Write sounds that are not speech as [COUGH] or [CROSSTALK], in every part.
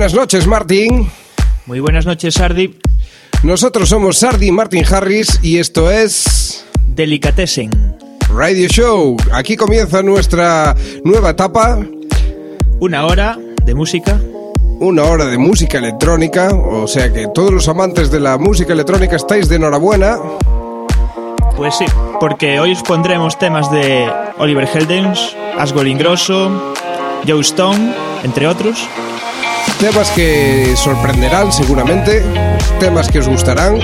buenas noches, Martín. Muy buenas noches, Sardi. Nosotros somos Sardi Martin Harris y esto es... Delicatessen. Radio Show. Aquí comienza nuestra nueva etapa. Una hora de música. Una hora de música electrónica. O sea que todos los amantes de la música electrónica estáis de enhorabuena. Pues sí, porque hoy os pondremos temas de Oliver Heldens, Asgore Ingrosso, Joe Stone, entre otros. Temas que sorprenderán seguramente, temas que os gustarán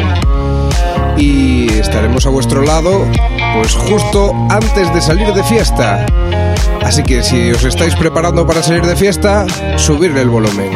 y estaremos a vuestro lado pues justo antes de salir de fiesta. Así que si os estáis preparando para salir de fiesta, subirle el volumen.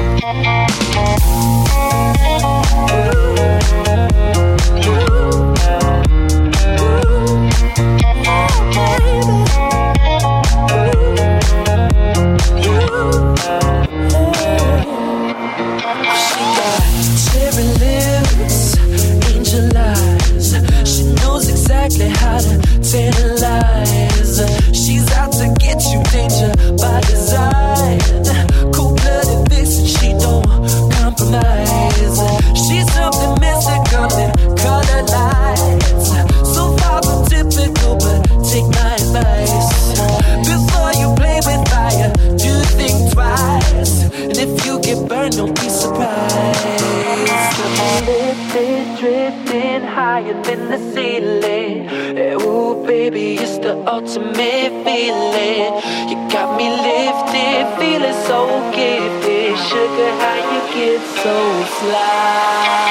ultimate feeling. You got me lifted, feeling so gifted. Sugar, how you get so fly?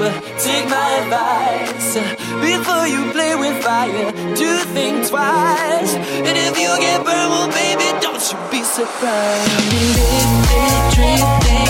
but take my advice. Before you play with fire, do think twice. And if you get burned, well, baby, don't you be surprised. Live, live, dream,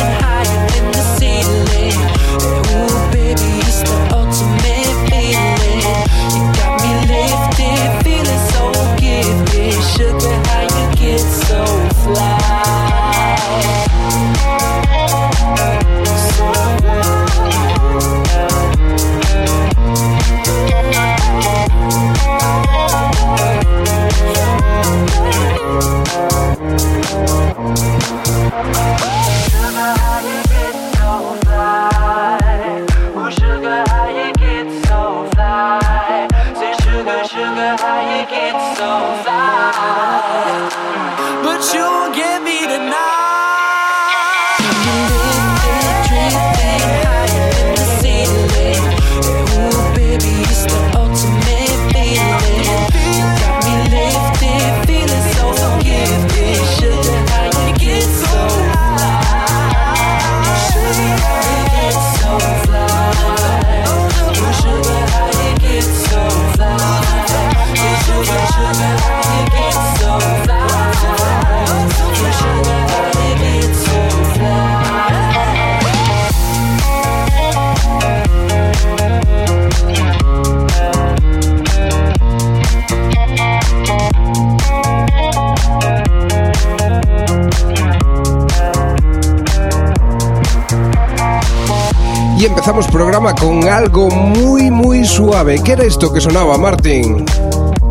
empezamos programa con algo muy muy suave. ¿Qué era esto que sonaba, Martin?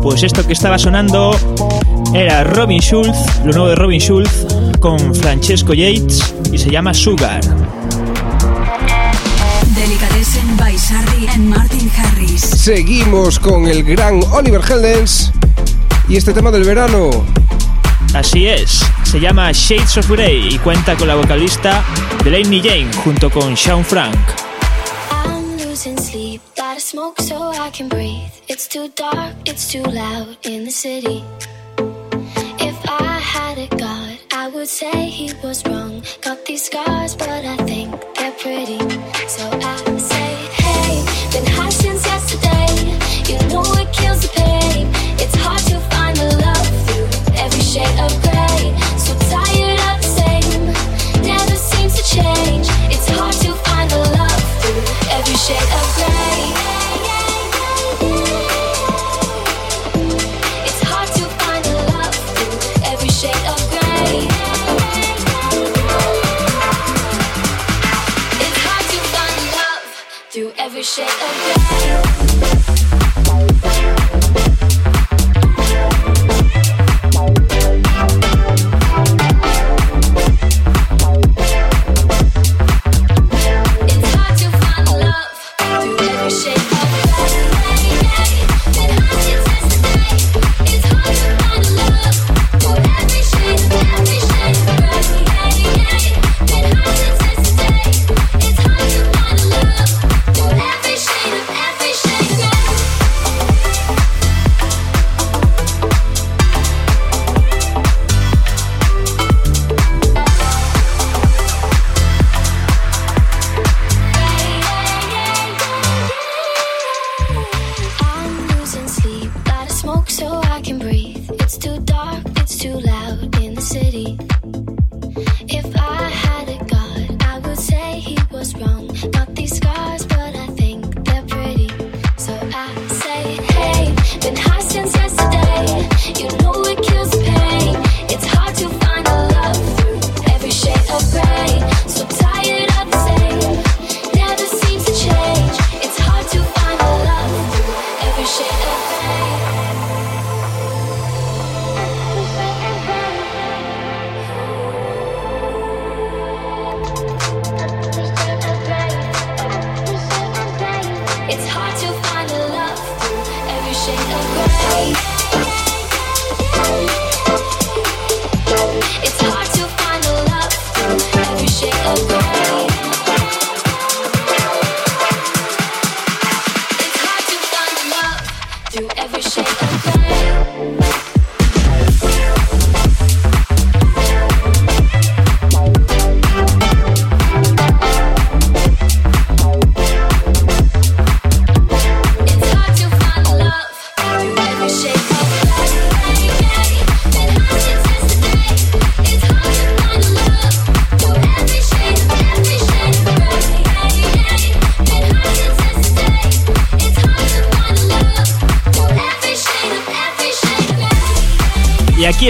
Pues esto que estaba sonando era Robin Schulz, lo nuevo de Robin Schulz con Francesco Yates y se llama Sugar. Delicatessen by Sarri and Martin Harris. Seguimos con el gran Oliver Heldens y este tema del verano. Así es, se llama Shades of Grey y cuenta con la vocalista Delaney Jane junto con Sean Frank. I can breathe. It's too dark, it's too loud in the city. If I had a god, I would say he was wrong. Got these scars, but I think they're pretty. So I say.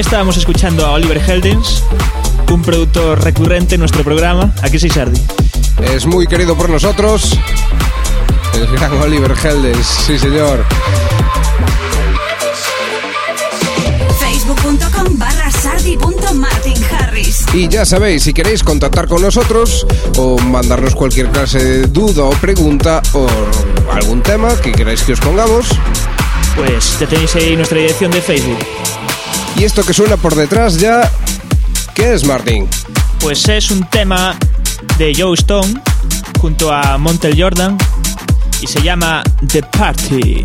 estábamos escuchando a Oliver Heldens, un productor recurrente en nuestro programa. Aquí soy Sardi. Es muy querido por nosotros. El gran Oliver Heldens, sí señor. facebook.com barra sardi.martinharris. Y ya sabéis, si queréis contactar con nosotros o mandarnos cualquier clase de duda o pregunta o algún tema que queráis que os pongamos, pues ya tenéis ahí nuestra dirección de Facebook y esto que suena por detrás ya, ¿qué es Martin? Pues es un tema de Joe Stone junto a Montel Jordan y se llama The Party.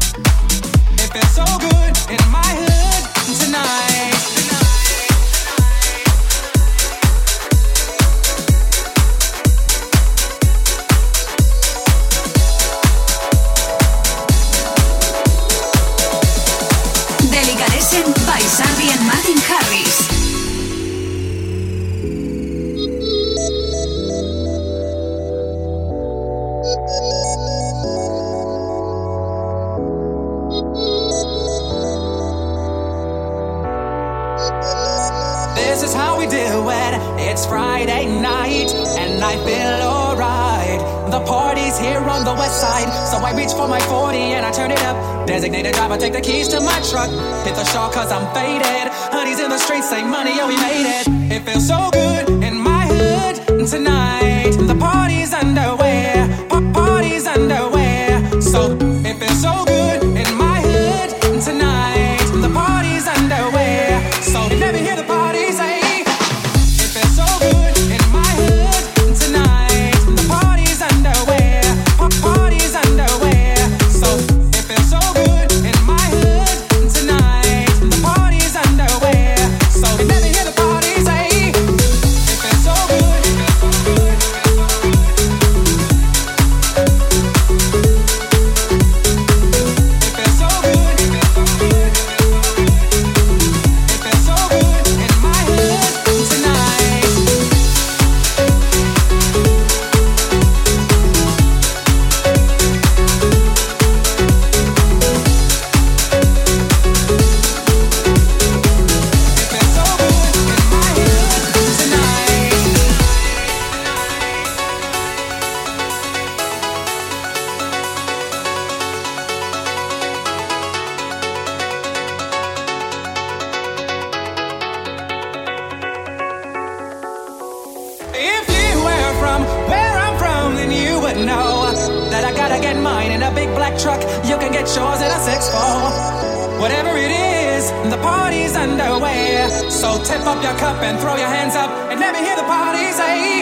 o'clock, you can get yours at a six four. Whatever it is, the party's underway. So tip up your cup and throw your hands up and let me hear the party say,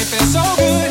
"If it's so good.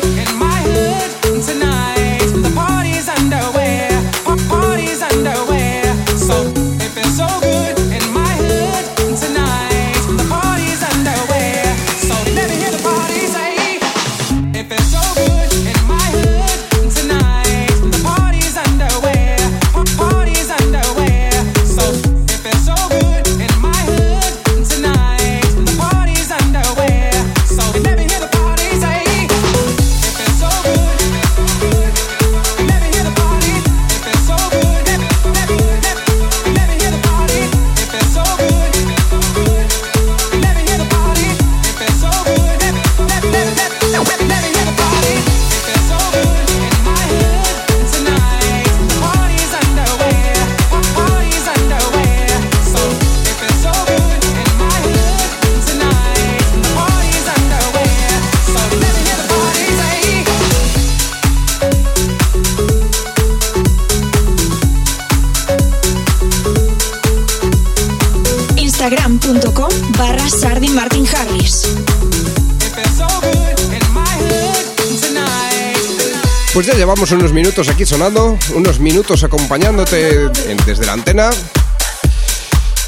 llevamos unos minutos aquí sonando, unos minutos acompañándote desde la antena.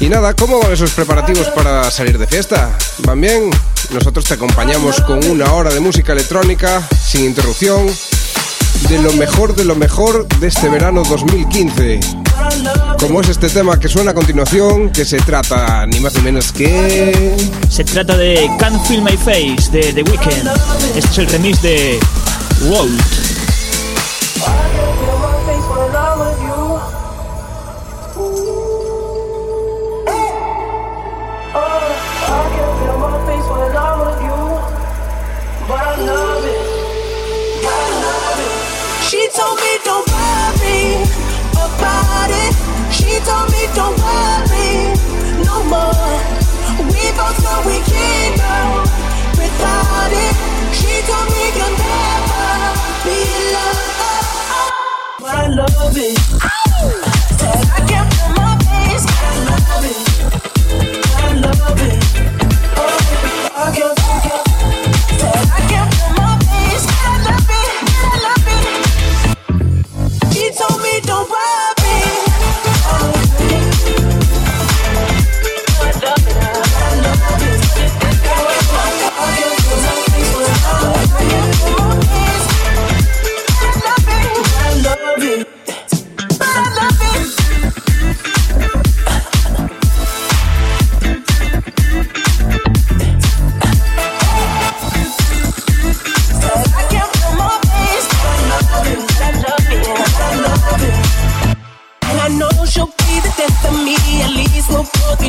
Y nada, ¿cómo van esos preparativos para salir de fiesta? ¿Van bien? Nosotros te acompañamos con una hora de música electrónica, sin interrupción, de lo mejor de lo mejor de este verano 2015. Como es este tema que suena a continuación, que se trata ni más ni menos que... Se trata de Can't Feel My Face de The Weeknd. Este es el remix de World. told me don't worry no more. We both know we can't go without it. She told me you'll never be oh, oh, oh. in love. My love is. Said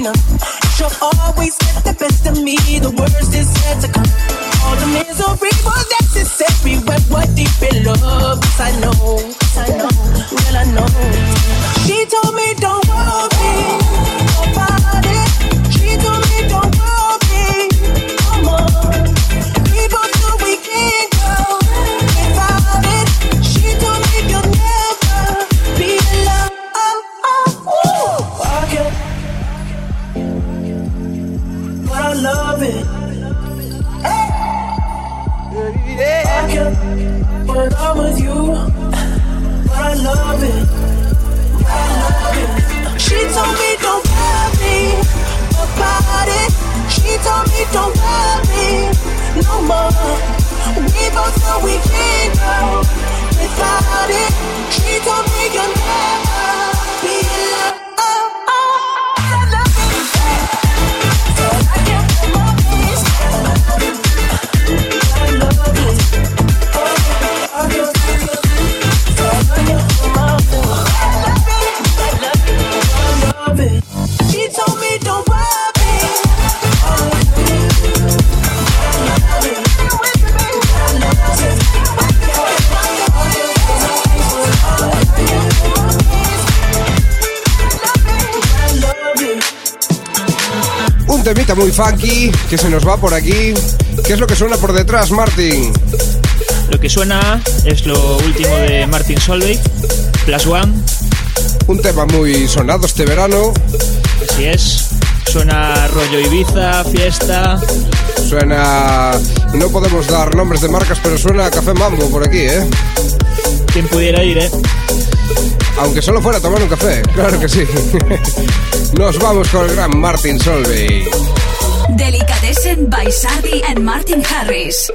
enough. She'll always get the best of me, the worst is yet to come. All the misery was necessary when we're deep in love. Cause I know, cause I know. Funky, que se nos va por aquí. ¿Qué es lo que suena por detrás, Martin? Lo que suena es lo último de Martin Solveig, Plus One. Un tema muy sonado este verano. Así es. Suena rollo Ibiza, fiesta. Suena. No podemos dar nombres de marcas, pero suena Café Mambo por aquí, ¿eh? Quien pudiera ir, ¿eh? Aunque solo fuera a tomar un café, claro que sí. [LAUGHS] Nos vamos con el gran Martin Solveig. Delicatessen by Sardi and Martin Harris.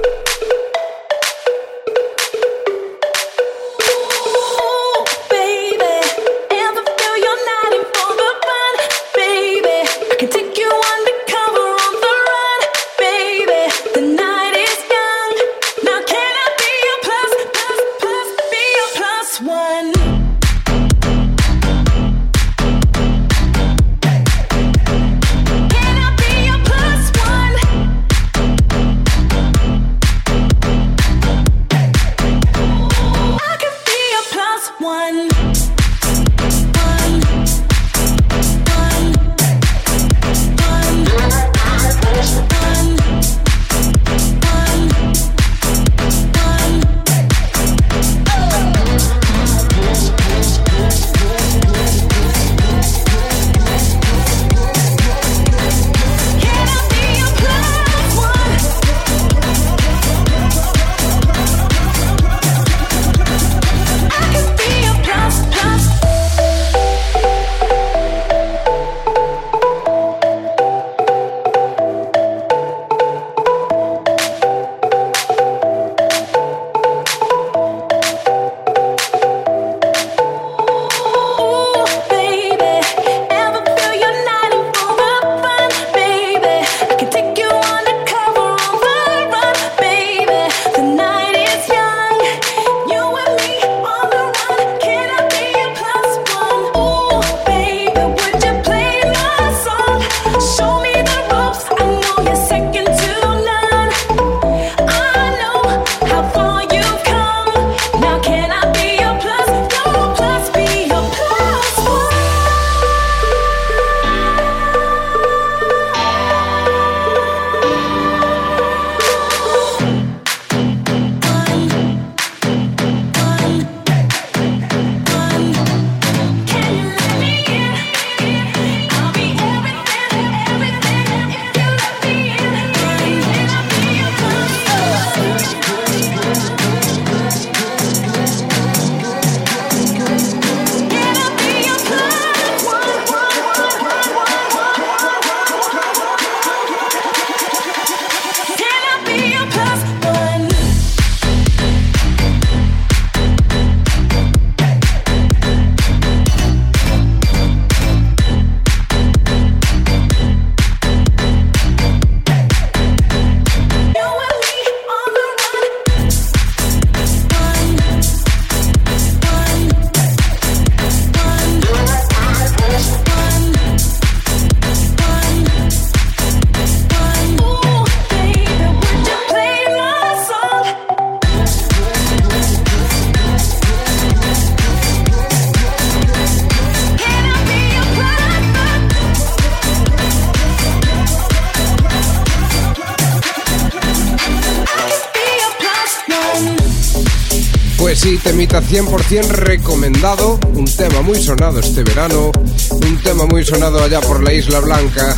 100% recomendado. Un tema muy sonado este verano. Un tema muy sonado allá por la Isla Blanca.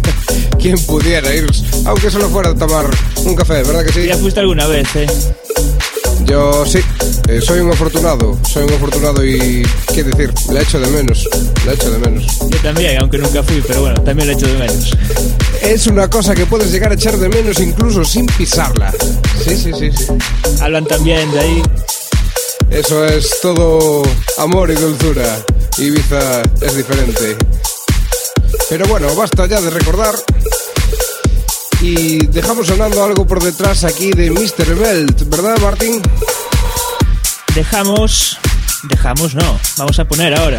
[LAUGHS] Quien pudiera ir, aunque solo fuera a tomar un café, ¿verdad que sí? Ya fuiste alguna vez, ¿eh? Yo sí, eh, soy un afortunado, soy un afortunado y, ¿qué decir? Le echo de menos, le echo de menos. Yo también, aunque nunca fui, pero bueno, también le echo de menos. Es una cosa que puedes llegar a echar de menos incluso sin pisarla. Sí, sí, sí, sí. Hablan también de ahí. Eso es todo amor y dulzura. Ibiza es diferente. Pero bueno, basta ya de recordar. Y dejamos sonando algo por detrás aquí de Mr. Belt, ¿verdad, Martín? Dejamos. Dejamos, no. Vamos a poner ahora.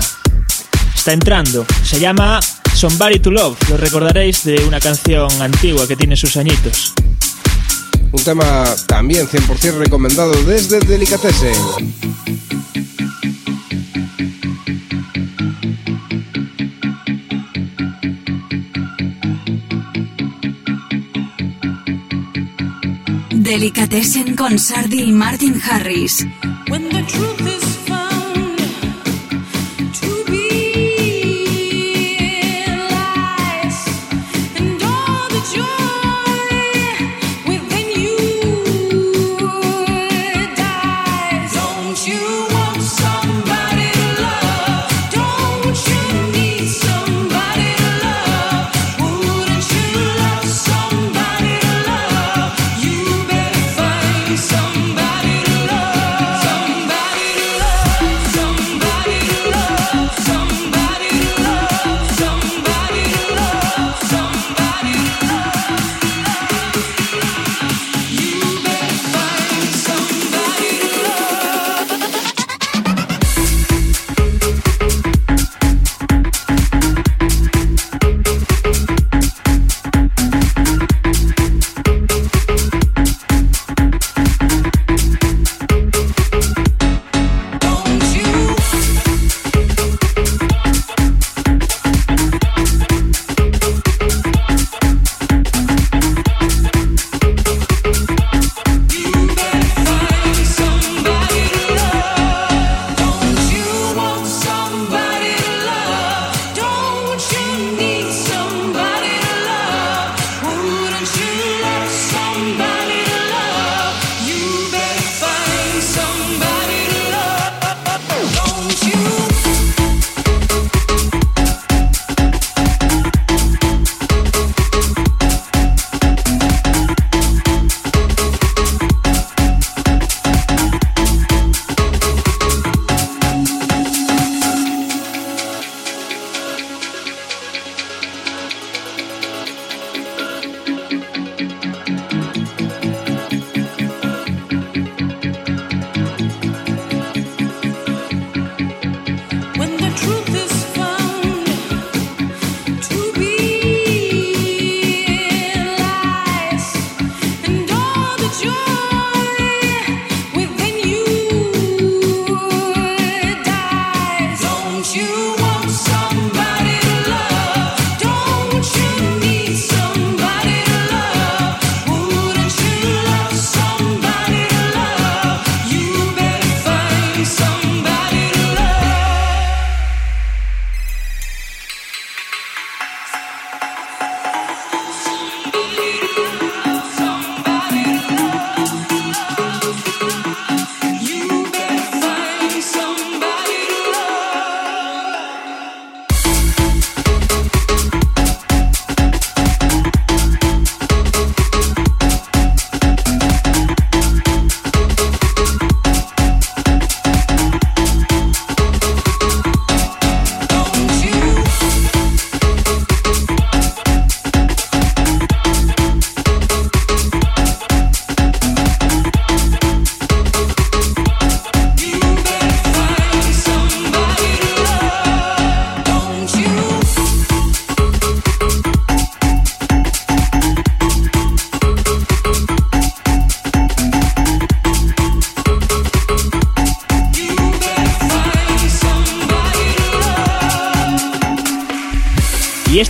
Está entrando. Se llama Somebody to Love. Lo recordaréis de una canción antigua que tiene sus añitos. Un tema también 100% recomendado desde Delicatessen. Delicatessen con Sardi y Martin Harris. When the truth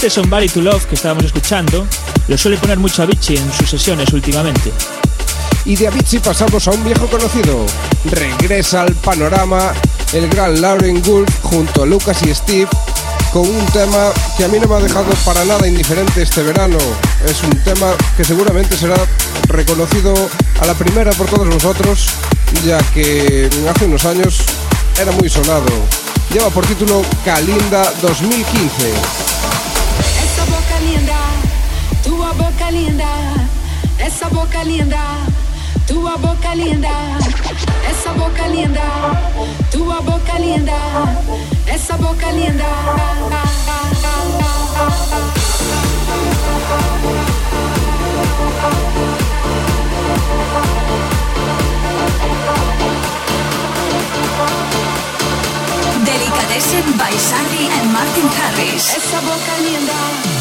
este Somebody to Love que estábamos escuchando lo suele poner mucho Avicii en sus sesiones últimamente. Y de Avicii pasamos a un viejo conocido. Regresa al panorama el gran Lauren Gould junto a Lucas y Steve con un tema que a mí no me ha dejado para nada indiferente este verano. Es un tema que seguramente será reconocido a la primera por todos vosotros, ya que hace unos años era muy sonado. Lleva por título Calinda 2015. Linda, tua boca linda. Essa boca linda, tua boca linda. Essa boca linda, tua boca linda. Essa boca linda. Delicatessen by Sardi and Martin Harris. Essa boca linda.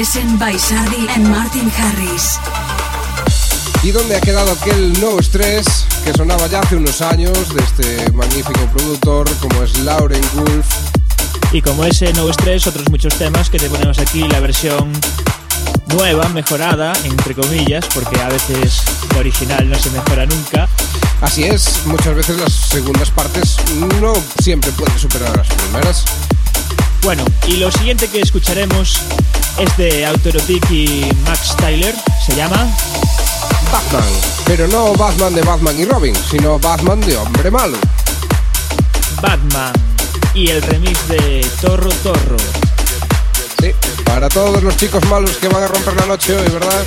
Delicatessen by Sardi and Martin Harris. ¿Y dónde ha quedado aquel No Stress que sonaba ya hace unos años de este magnífico productor como es Lauren Wolf? Y como ese No Stress, otros muchos temas que te ponemos aquí la versión nueva, mejorada, entre comillas, porque a veces la original no se mejora nunca. Así es, muchas veces las segundas partes no siempre pueden superar a las primeras. Bueno, y lo siguiente que escucharemos es de Autoerotic y Max Tyler, se llama Batman, pero no Batman de Batman y Robin, sino Batman de Hombre Malo. Batman y el remix de Torro Torro. Sí, para todos los chicos malos que van a romper la noche hoy, ¿verdad?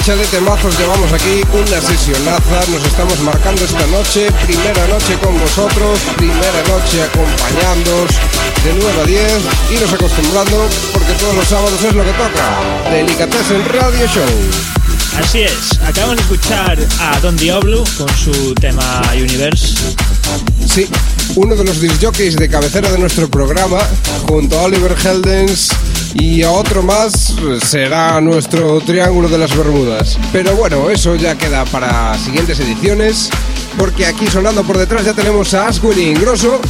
Racha de temazos llevamos aquí, una sesionaza, nos estamos marcando esta noche, primera noche con vosotros, primera noche acompañándoos de 9 a 10, iros acostumbrando porque todos los sábados es lo que toca, Delicatessen Radio Show. Así es, acabamos de escuchar a Don Diablo con su tema Universe. Sí, uno de los disc jockeys de cabecera de nuestro programa, junto a Oliver Heldens y a otro más, será nuestro Triángulo de las Bermudas. Pero bueno, eso ya queda para siguientes ediciones, porque aquí sonando por detrás ya tenemos a Aswin y Ingrosso,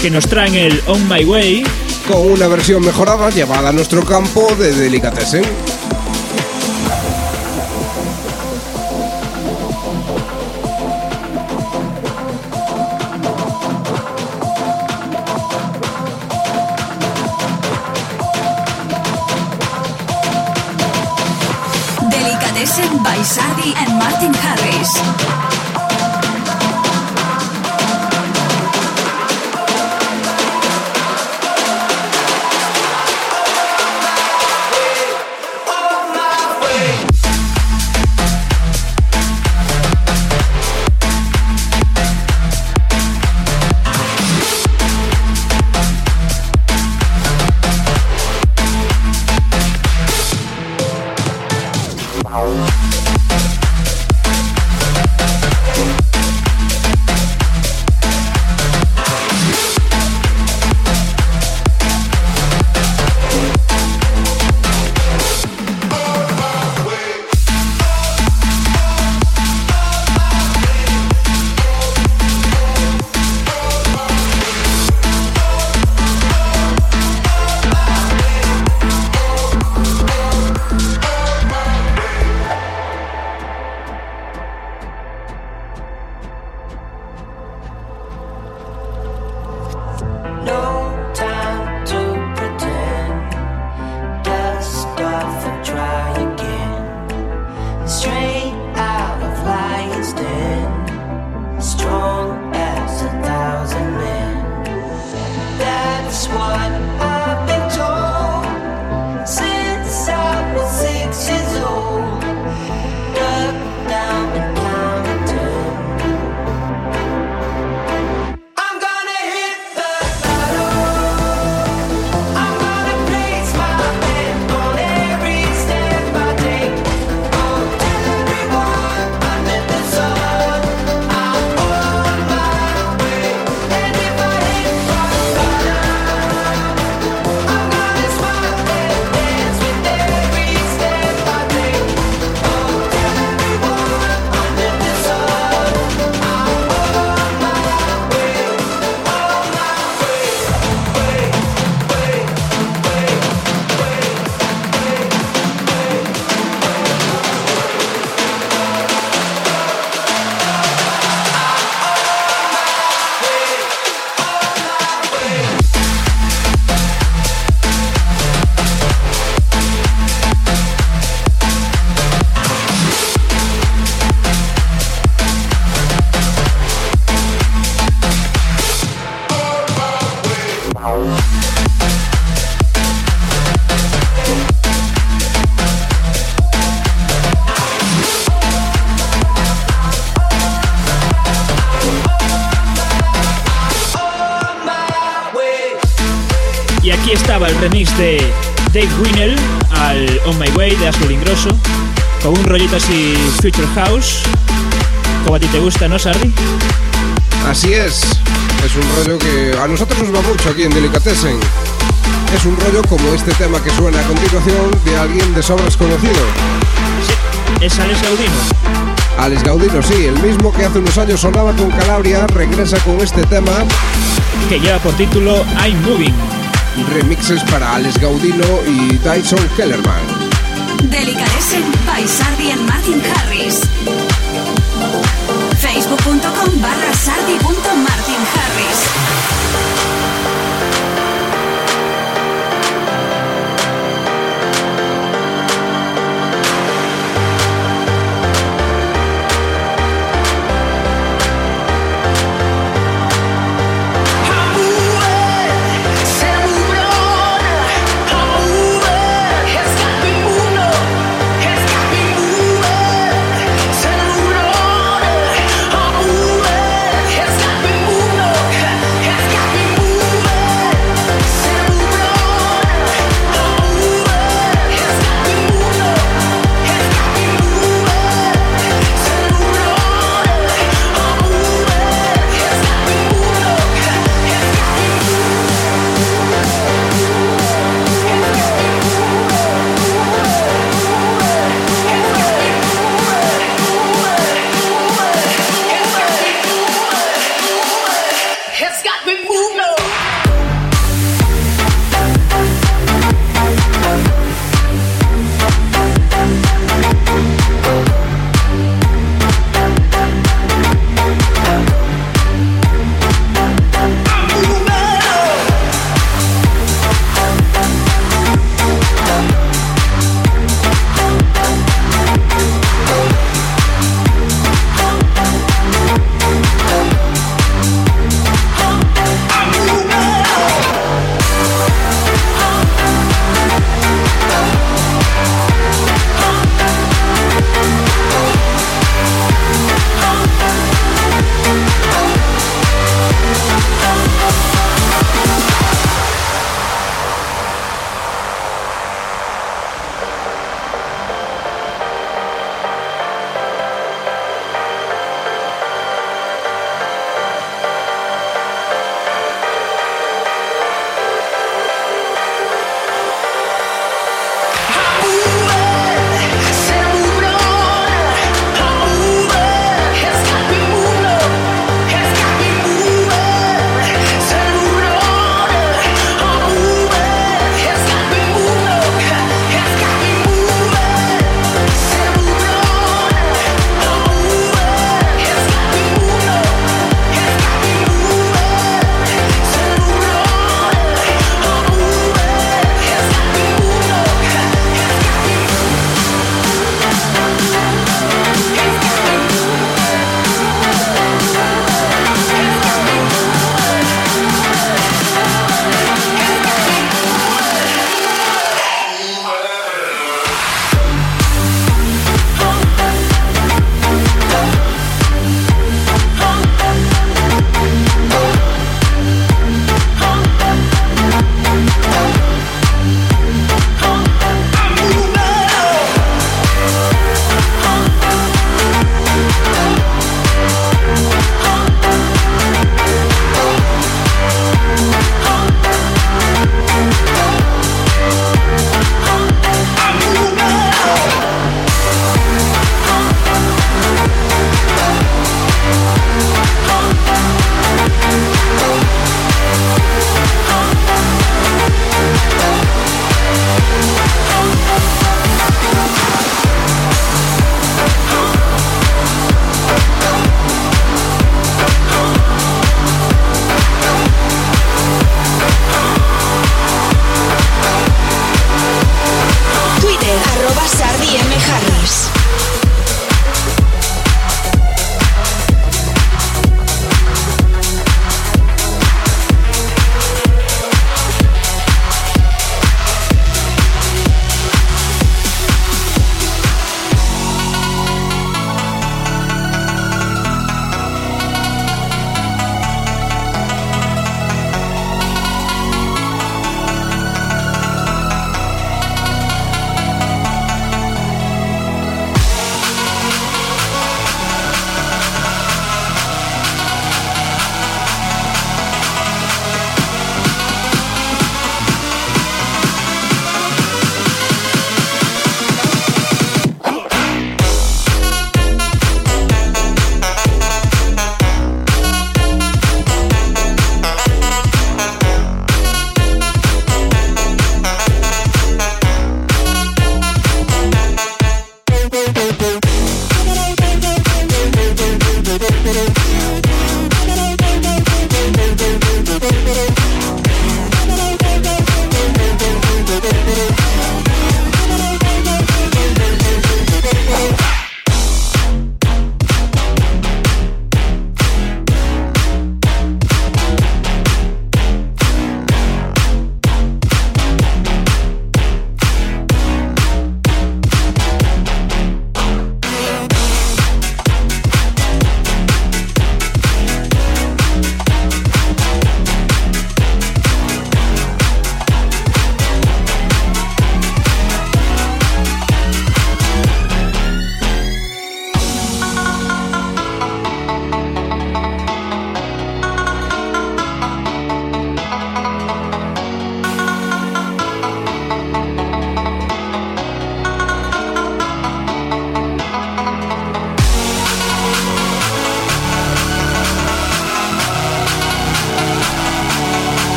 que nos traen el On My Way con una versión mejorada llevada a nuestro campo de Delicatessen. Delicatessen de Dave Winnell al On My Way de Aswell Ingrosso, con un rollito así Future House, como a ti te gusta, ¿no, Sardi? Así es, es un rollo que a nosotros nos va mucho aquí en Delicatessen. Es un rollo como este tema que suena a continuación de alguien de sobras conocido. Sí, es Alex Gaudino. Alex Gaudino, sí, el mismo que hace unos años sonaba con Calabria, regresa con este tema. Que lleva por título I'm Moving. Remixes para Alex Gaudino y Dyson Kellerman. Delicatessen by Sardi and Martin Harris. Facebook.com barra sardi.martin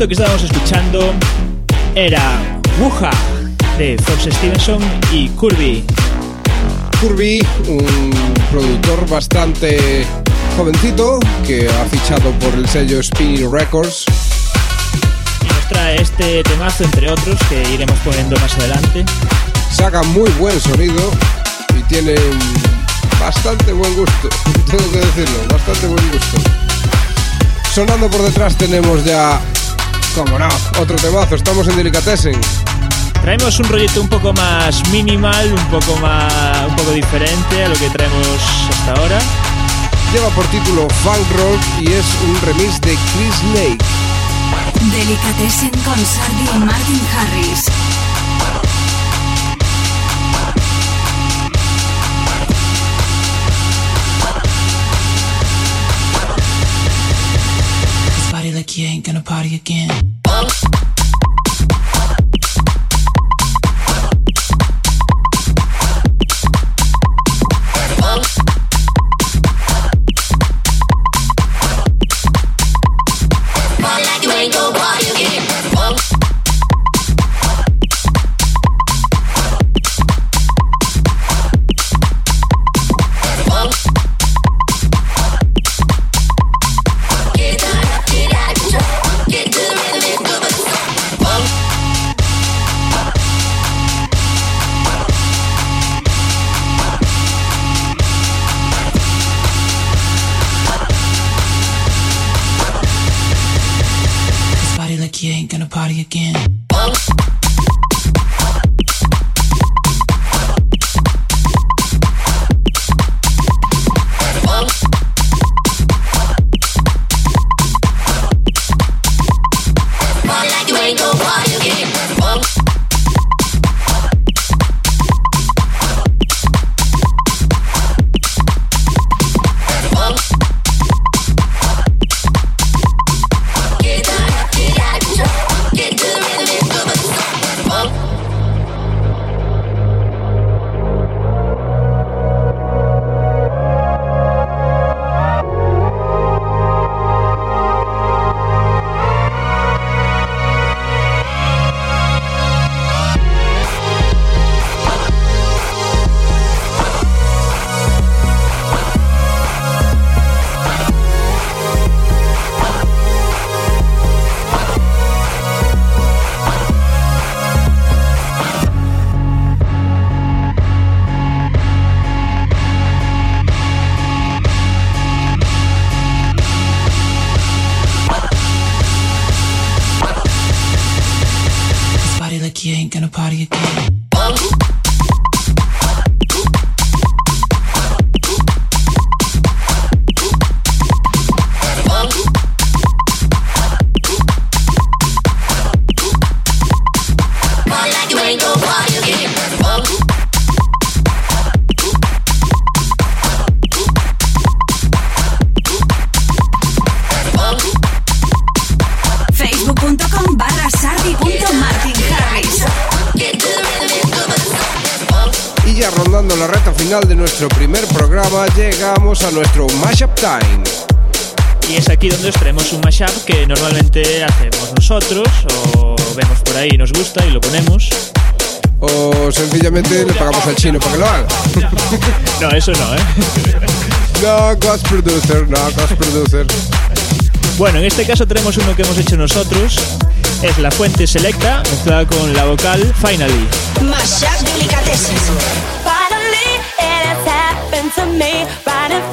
Esto que estábamos escuchando era Wuha de Fox Stevenson y Kirby. Kirby, un productor bastante jovencito que ha fichado por el sello Spinning Records. Y nos trae este temazo, entre otros, que iremos poniendo más adelante. Saca muy buen sonido y tiene bastante buen gusto, [LAUGHS] tengo que decirlo, bastante buen gusto. Sonando por detrás tenemos ya, como no, otro temazo, estamos en Delicatessen. Traemos un rollito un poco más minimal, un poco más un poco diferente a lo que traemos hasta ahora. Lleva por título Funk Rock y es un remix de Chris Lake. Delicatessen con Sardi y Martin Harris. Party again. Final de nuestro primer programa, llegamos a nuestro Mashup Time. Y es aquí donde os traemos un mashup que normalmente hacemos nosotros o vemos por ahí y nos gusta y lo ponemos. O sencillamente le pagamos al chino para que lo haga. [LAUGHS] No, eso no, ¿eh? No, Ghost Producer, no, Ghost Producer. Bueno, en este caso tenemos uno que hemos hecho nosotros. Es la fuente selecta mezclada con la vocal Finally. Mashup Delicatessen. Finally, to me right in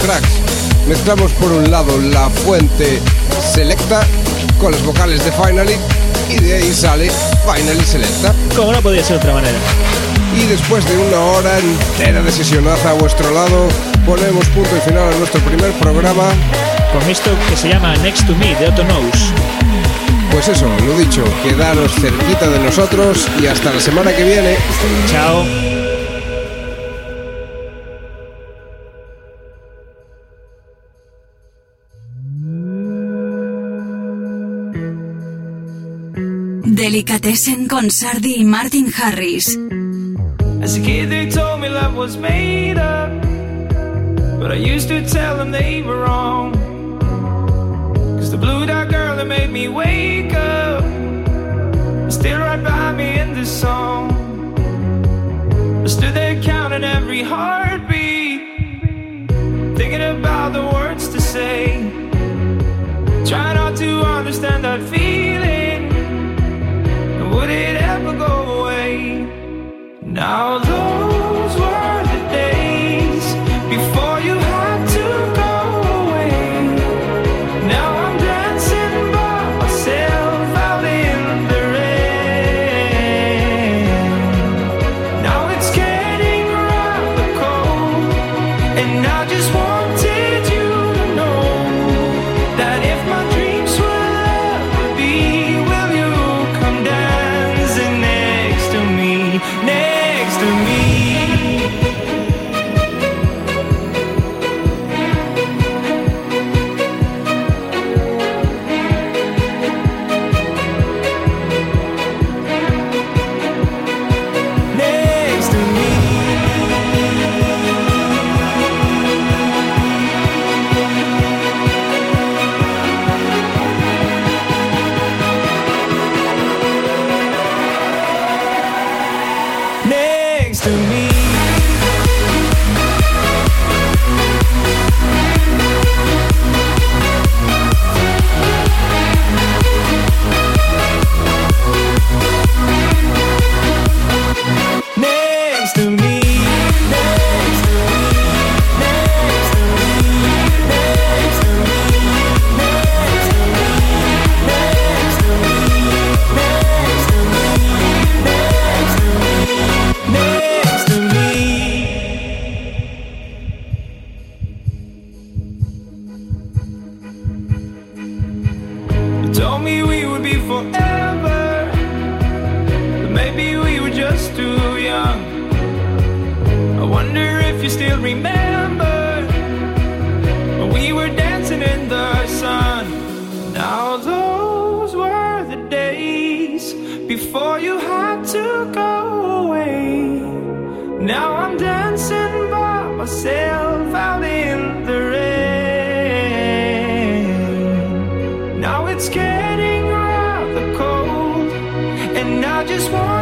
cracks. Mezclamos por un lado la fuente Selecta con las vocales de Finally y de ahí sale Finally Selecta. Como no podía ser de otra manera. Y después de una hora entera de sesionaza a vuestro lado, ponemos punto y final a nuestro primer programa. Con esto que se llama Next to Me de Otto Knows. Pues eso, lo dicho, quedaros cerquita de nosotros y hasta la semana que viene. Chao. Delicatessen con Sardi y Martin Harris. As a kid, they told me love was made up. But I used to tell them they were wrong. Cause the blue dot girl that made me wake up is still right by me in this song. I stood there counting every heartbeat, thinking about the words to say. Try not to understand that feeling. Would it ever go away? Now those were the days before you had to go away. Now I'm dancing by myself out in the rain. Now it's getting rather cold, and it's getting rather cold, and I just wanted